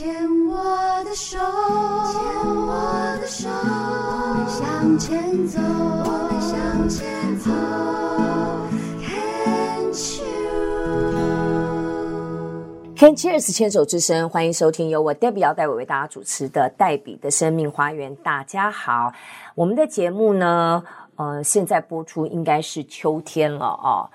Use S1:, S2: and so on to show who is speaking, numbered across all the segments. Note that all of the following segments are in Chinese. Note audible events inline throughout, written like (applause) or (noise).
S1: 牵我的手，牵我的手，我们向前走，我们向前走。
S2: Can Cheers 牵手之声，欢迎收听由我 Debbie 姚代伟为大家主持的黛比的生命花园。大家好，我们的节目呢，呃，现在播出应该是秋天了、哦，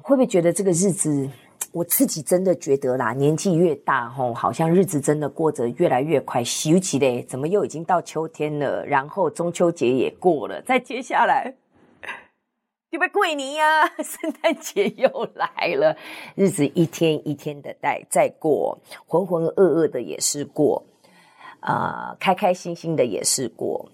S2: 会不会觉得这个日子？我自己真的觉得啦，年纪越大吼，好像日子真的过得越来越快。尤其嘞，怎么又已经到秋天了？然后中秋节也过了，再接下来，(laughs) 就被过年呀，(laughs) 圣诞节又来了。日子一天一天的在在过，浑浑噩噩的也是过，啊、呃，开开心心的也是过，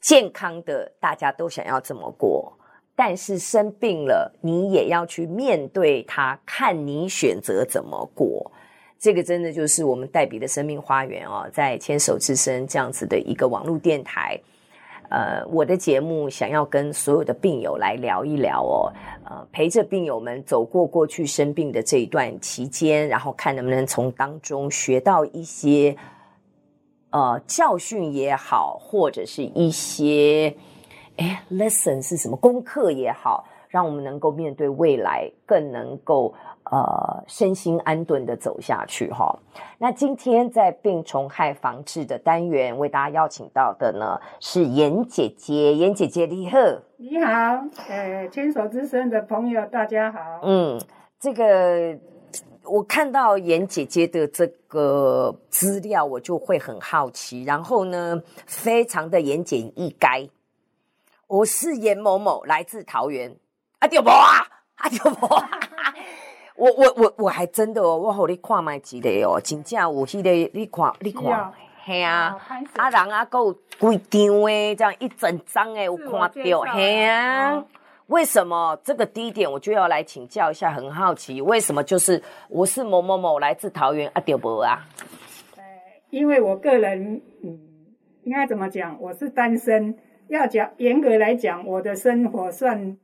S2: 健康的大家都想要这么过。但是生病了，你也要去面对它，看你选择怎么过。这个真的就是我们黛比的生命花园哦，在牵手之声这样子的一个网络电台。呃，我的节目想要跟所有的病友来聊一聊哦，呃，陪着病友们走过过去生病的这一段期间，然后看能不能从当中学到一些呃教训也好，或者是一些。哎，lesson 是什么？功课也好，让我们能够面对未来，更能够呃身心安顿的走下去哈。那今天在病虫害防治的单元，为大家邀请到的呢是严姐姐，严姐姐你好，
S3: 你好，呃，牵手之声的朋友大家好。
S2: 嗯，这个我看到严姐姐的这个资料，我就会很好奇，然后呢，非常的言简意赅。我是严某某，来自桃园。啊，对不啊？(laughs) 啊，对不 (laughs) 啊？我我我我还真的哦，我好你看麦几个哦，真正有迄个，你看你看，嘿啊，啊人啊，够规张诶，这样一整张诶，我看到嘿啊？为什么这个第一点我就要来请教一下？很好奇，为什么就是我是某某某，来自桃园啊？丢不啊？
S3: 呃，因为我个人，嗯，应该怎么讲？我是单身。要讲严格来讲，我的生活算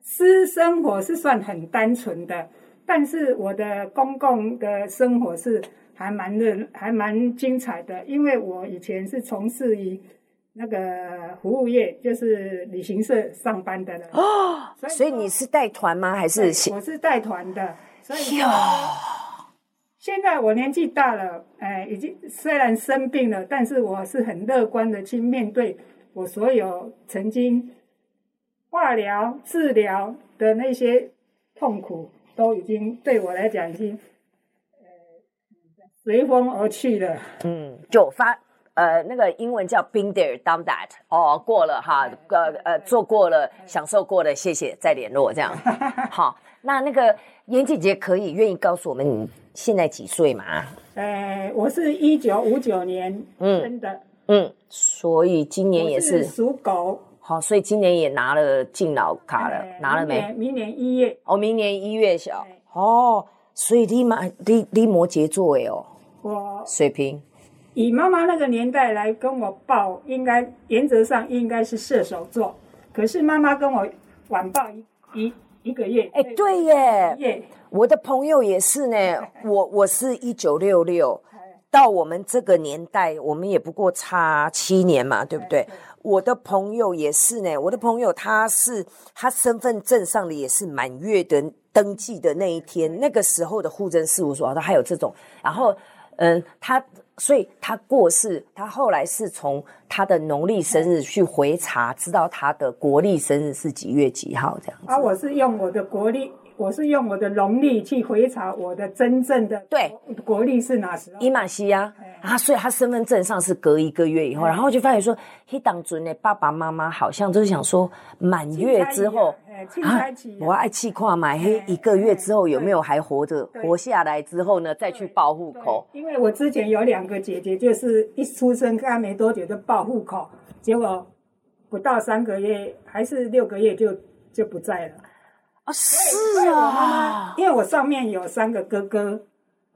S3: 私生活是算很单纯的，但是我的公共的生活是还蛮热，还蛮精彩的。因为我以前是从事于那个服务业，就是旅行社上班的人
S2: 哦。所以，所以你是带团吗？还是
S3: 我是带团的？所以现在我年纪大了，哎，已经虽然生病了，但是我是很乐观的去面对。我所有曾经化疗治疗的那些痛苦，都已经对我来讲已经呃随风而去了。嗯，
S2: 就发呃那个英文叫 been there done that 哦，过了哈，呃呃做过了，享受过了，谢谢，再联络这样。(laughs) 好，那那个严姐姐可以愿意告诉我们你现在几岁吗？
S3: 呃，我是一九五九年生的。嗯
S2: 嗯，所以今年也是。
S3: 属狗，
S2: 好，所以今年也拿了敬老卡了，欸、拿了没？
S3: 明年一月，
S2: 哦，明年一月小，欸、哦，所以你妈，你你摩羯座诶哦，
S3: 我
S2: 水瓶，
S3: 以妈妈那个年代来跟我报，应该原则上应该是射手座，可是妈妈跟我晚报一一一个月，
S2: 哎、欸，对耶，耶，我的朋友也是呢，我我是一九六六。到我们这个年代，我们也不过差七年嘛，对不对？对对，我的朋友也是呢，我的朋友他是他身份证上的也是满月的登记的那一天，那个时候的户政事务所他还有这种。然后，嗯，他所以他过世，他后来是从他的农历生日去回查，知道他的国历生日是几月几号这样子。
S3: 啊，我是用我的国历。我是用我的农历去回查我的真正的对国历是哪时候？
S2: 伊玛西呀啊，所以他身份证上是隔一个月以后，然后就发现说，黑当尊的爸爸妈妈好像就是想说满月之后啊，我爱气跨买黑一个月之后有没有还活着活下来之后呢，再去报户口。
S3: 因为我之前有两个姐姐，就是一出生刚没多久就报户口，结果不到三个月还是六个月就就不在了。
S2: 啊，是啊，
S3: 因为我上面有三个哥哥，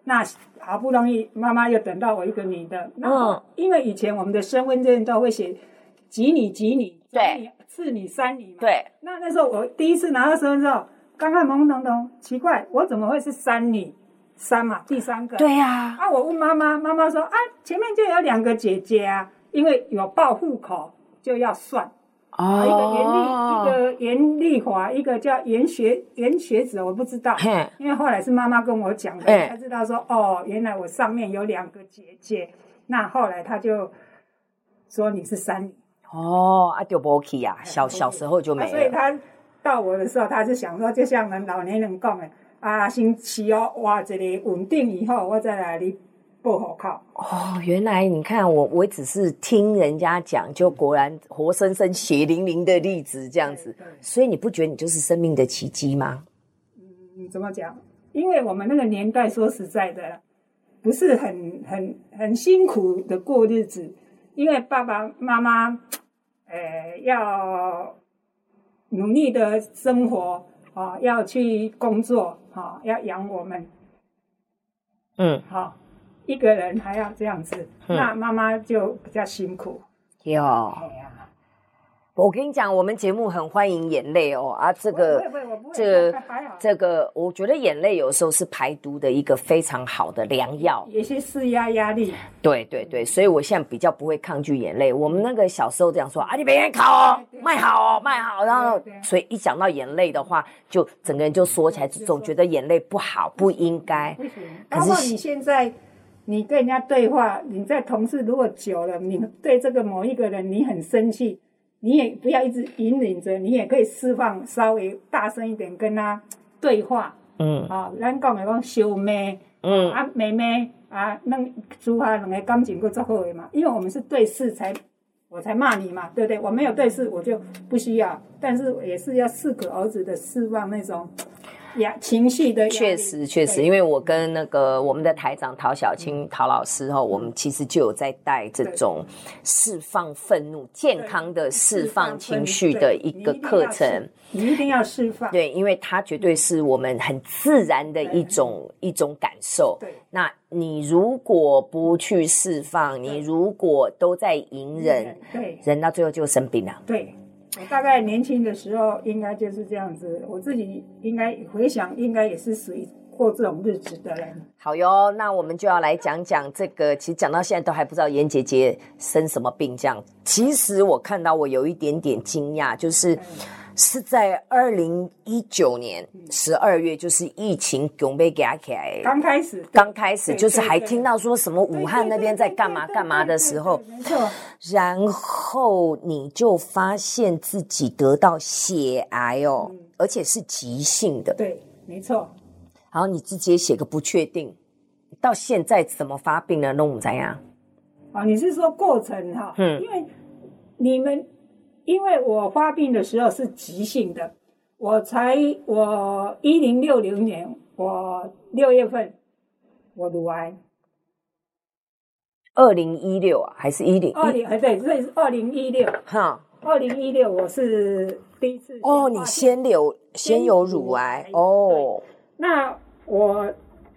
S3: 那好不容易妈妈又等到我一个女的。嗯，因为以前我们的身份证都会写几女几女，
S2: 对，
S3: 次女三女嘛。
S2: 对。
S3: 那那时候我第一次拿到身份证，刚刚懵懵懂懂，奇怪，我怎么会是三女？三嘛，第三个。
S2: 对呀。
S3: 啊，我问妈妈，妈妈说啊，前面就有两个姐姐啊，因为有报户口就要算。哦。一个严丽，一个严丽华，一个叫严学严学子，我不知道。因为后来是妈妈跟我讲的，才知道说哦，原来我上面有两个姐姐。那后来他就说你是三女。哦，啊，就不去呀，小小时候就没了。所以他到我的时候，他就想说，就像我们老年人讲的，啊，星期哦，哇，这里稳定以后，我再来你报户口。哦，原来你看我，我只是听人家讲，就果然活生生血淋淋的例子这样子。所以你不觉得你就是生命的奇迹吗？嗯，怎么讲？因为我们那个年代，说实在的，不是很很很辛苦的过日子，因为爸爸妈妈。呃，要努力的生活啊，要去工作啊，要养我们。嗯，好，一个人还要这样子，嗯、那妈妈就比较辛苦。有。我跟你讲，我们节目很欢迎眼泪哦啊，这个这这个，我觉得眼泪有时候是排毒的一个非常好的良药，也是释压压力。对对对，所以我现在比较不会抗拒眼泪。我们那个小时候这样说啊，你别人考哦，卖好哦，卖好，然后所以一讲到眼泪的话，就整个人就缩起来，总觉得眼泪不好，不应该。可是你现在你跟人家对话，你在同事如果久了，你对这个某一个人你很生气。你也不要一直引领着，你也可以释放，稍微大声一点跟他对话。嗯，啊，咱讲的讲小妹，嗯，啊妹妹啊，弄出下两个感情够足好的嘛。因为我们是对事才，我才骂你嘛，对不对？我没有对事，我就不需要。但是也是要适可而止的释放那种。压情绪的，确实确实，因为我跟那个我们的台长陶小青陶老师哈，我们其实就有在带这种释放愤怒、健康的释放情绪的一个课程。你一定要释放，对，因为它绝对是我们很自然的一种一种感受。对，那你如果不去释放，你如果都在隐忍，对，人到最后就生病了。对。我大概年轻的时候应该就是这样子，我自己应该回想，应该也是属于过这种日子的人。好哟，那我们就要来讲讲这个。其实讲到现在都还不知道严姐姐生什么病，这样。其实我看到我有一点点惊讶，就是。是在二零一九年十二月，就是疫情准备给起来，刚开始，刚开始就是还听到说什么武汉那边在干嘛干嘛的时候，没错。然后你就发现自己得到血癌哦，而且是急性的，对，没错。然后你直接写个不确定，到现在怎么发病呢？弄怎样？啊，你是说过程哈？嗯，因为你们。因为我发病的时候是急性的，我才我一零六零年我六月份我乳癌，二零一六啊还是一零二零哎对，所以是二零一六。哈，二零一六我是第一次哦，你先有先有乳癌哦，那我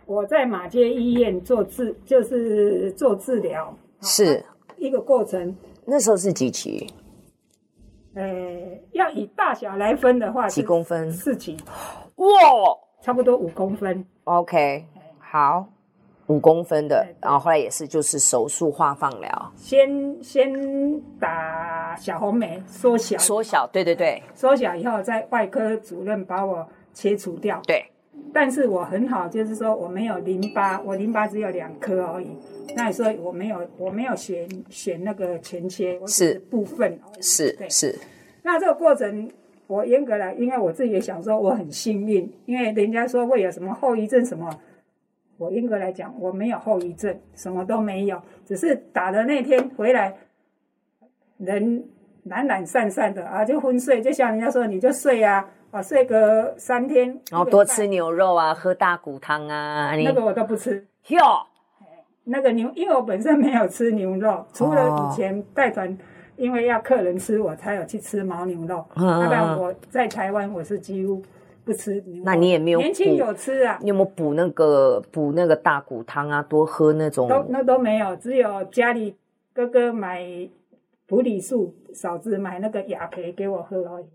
S3: 我在马街医院做治就是做治疗。是。一个过程，那时候是几期？呃，要以大小来分的话，几公分？四级，哇，差不多五公分。OK，好，五公分的，然后后来也是就是手术化放疗，先先打小红梅，缩小，缩小，对对对，缩小以后，在外科主任把我切除掉。对，但是我很好，就是说我没有淋巴，我淋巴只有两颗而已。那所以我没有，我没有选选那个全切，是部分，是对是。那这个过程，我严格来，因为我自己也想说我很幸运，因为人家说会有什么后遗症什么，我严格来讲我没有后遗症，什么都没有，只是打的那天回来，人懒懒散散的啊，就昏睡，就像人家说你就睡啊，啊睡个三天，然后多吃牛肉啊，喝大骨汤啊，那个我都不吃哟。那个牛，因为我本身没有吃牛肉，除了以前带团，因为要客人吃，我才有去吃牦牛肉。要不然我在台湾我是几乎不吃牛肉。那你也没有年轻有吃啊？你有没有补那个补那个大骨汤啊？多喝那种？都那都没有，只有家里哥哥买普里素，嫂子买那个雅培给我喝而已。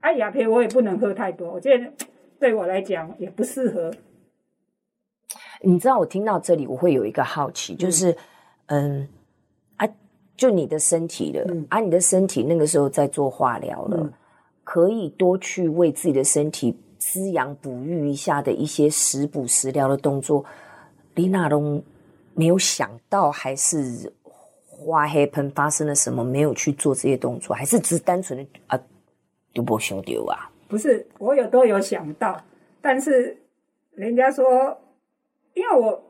S3: 嗯，啊雅培我也不能喝太多，我觉得对我来讲也不适合。
S2: 你知道我听到这里，我会有一个好奇，就是，嗯，嗯啊，就你的身体了，嗯、啊，你的身体那个时候在做化疗了，嗯、可以多去为自己的身体滋养、哺育一下的一些食补、食疗的动作，李娜龙没有想到，还是花黑盆发生了什么，没有去做这些动作，还是只是单纯的啊，丢波兄丢啊？
S3: 不是，我有都有想到，但是人家说。因为我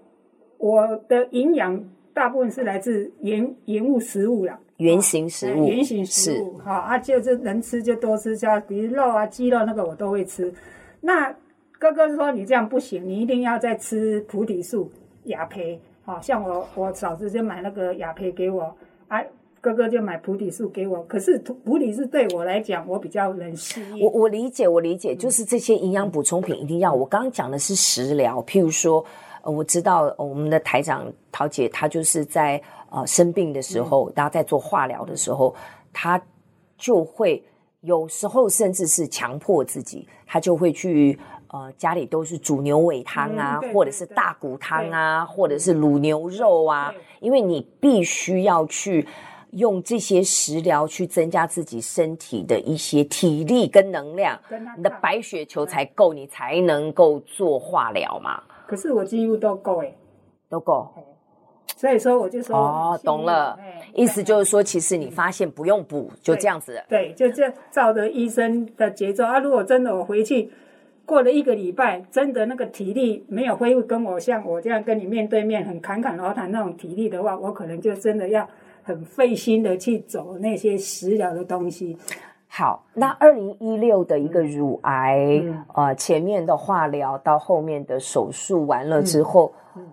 S3: 我的营养大部分是来自原原物食物啦，
S2: 原型食物，
S3: 原型食物，哈是啊，就是能吃就多吃，像比如肉啊、鸡肉那个我都会吃。那哥哥说你这样不行，你一定要再吃菩提树、雅培，好像我我嫂子就买那个雅培给我，啊，哥哥就买菩提树给我。可是菩提素对我来讲，我比较能适应。
S2: 我我理解，我理解，就是这些营养补充品一定要。我刚刚讲的是食疗，譬如说。我知道我们的台长桃姐，她就是在呃生病的时候，大家在做化疗的时候，她就会有时候甚至是强迫自己，她就会去呃家里都是煮牛尾汤啊，或者是大骨汤啊，或者是卤牛肉啊，因为你必须要去用这些食疗去增加自己身体的一些体力跟能量，你的白血球才够，你才能够做化疗嘛。
S3: 可是我几乎都够诶，
S2: 都够，
S3: 所以说我就说
S2: 哦，懂了，意思就是说，其实你发现不用补，就这样子，
S3: 对，就这照着医生的节奏。啊。如果真的我回去过了一个礼拜，真的那个体力没有恢复，跟我像我这样跟你面对面很侃侃而谈那种体力的话，我可能就真的要很费心的去走那些食疗的东西。
S2: 好，那二零一六的一个乳癌，嗯、呃，前面的化疗到后面的手术完了之后，嗯嗯、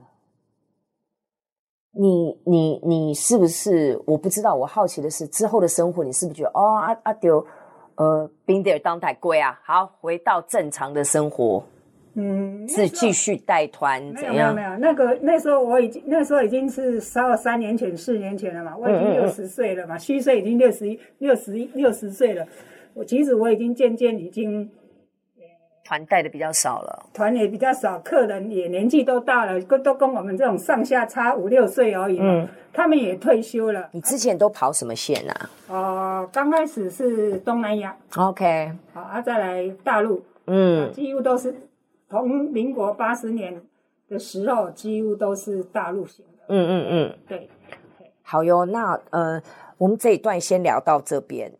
S2: 你你你是不是？我不知道，我好奇的是之后的生活，你是不是觉得哦，阿阿丢，呃，冰点当代贵啊？好，回到正常的生活。嗯，是继续带团怎样？
S3: 没有没有，那个那时候我已经那时候已经是稍了三年前四年前了嘛，我已经六十岁了嘛，虚岁已经六十一六十一六十岁了。我其实我已经渐渐已经
S2: 团带的比较少了，
S3: 团也比较少，客人也年纪都大了，都都跟我们这种上下差五六岁而已嘛。嗯，他们也退休了。
S2: 你之前都跑什么线啊？
S3: 哦、呃，刚开始是东南亚
S2: ，OK，
S3: 好啊，再来大陆，嗯，几乎都是。从民国八十年的时候，几乎都是大陆型的。嗯嗯嗯，对。
S2: 好哟，那呃，我们这一段先聊到这边。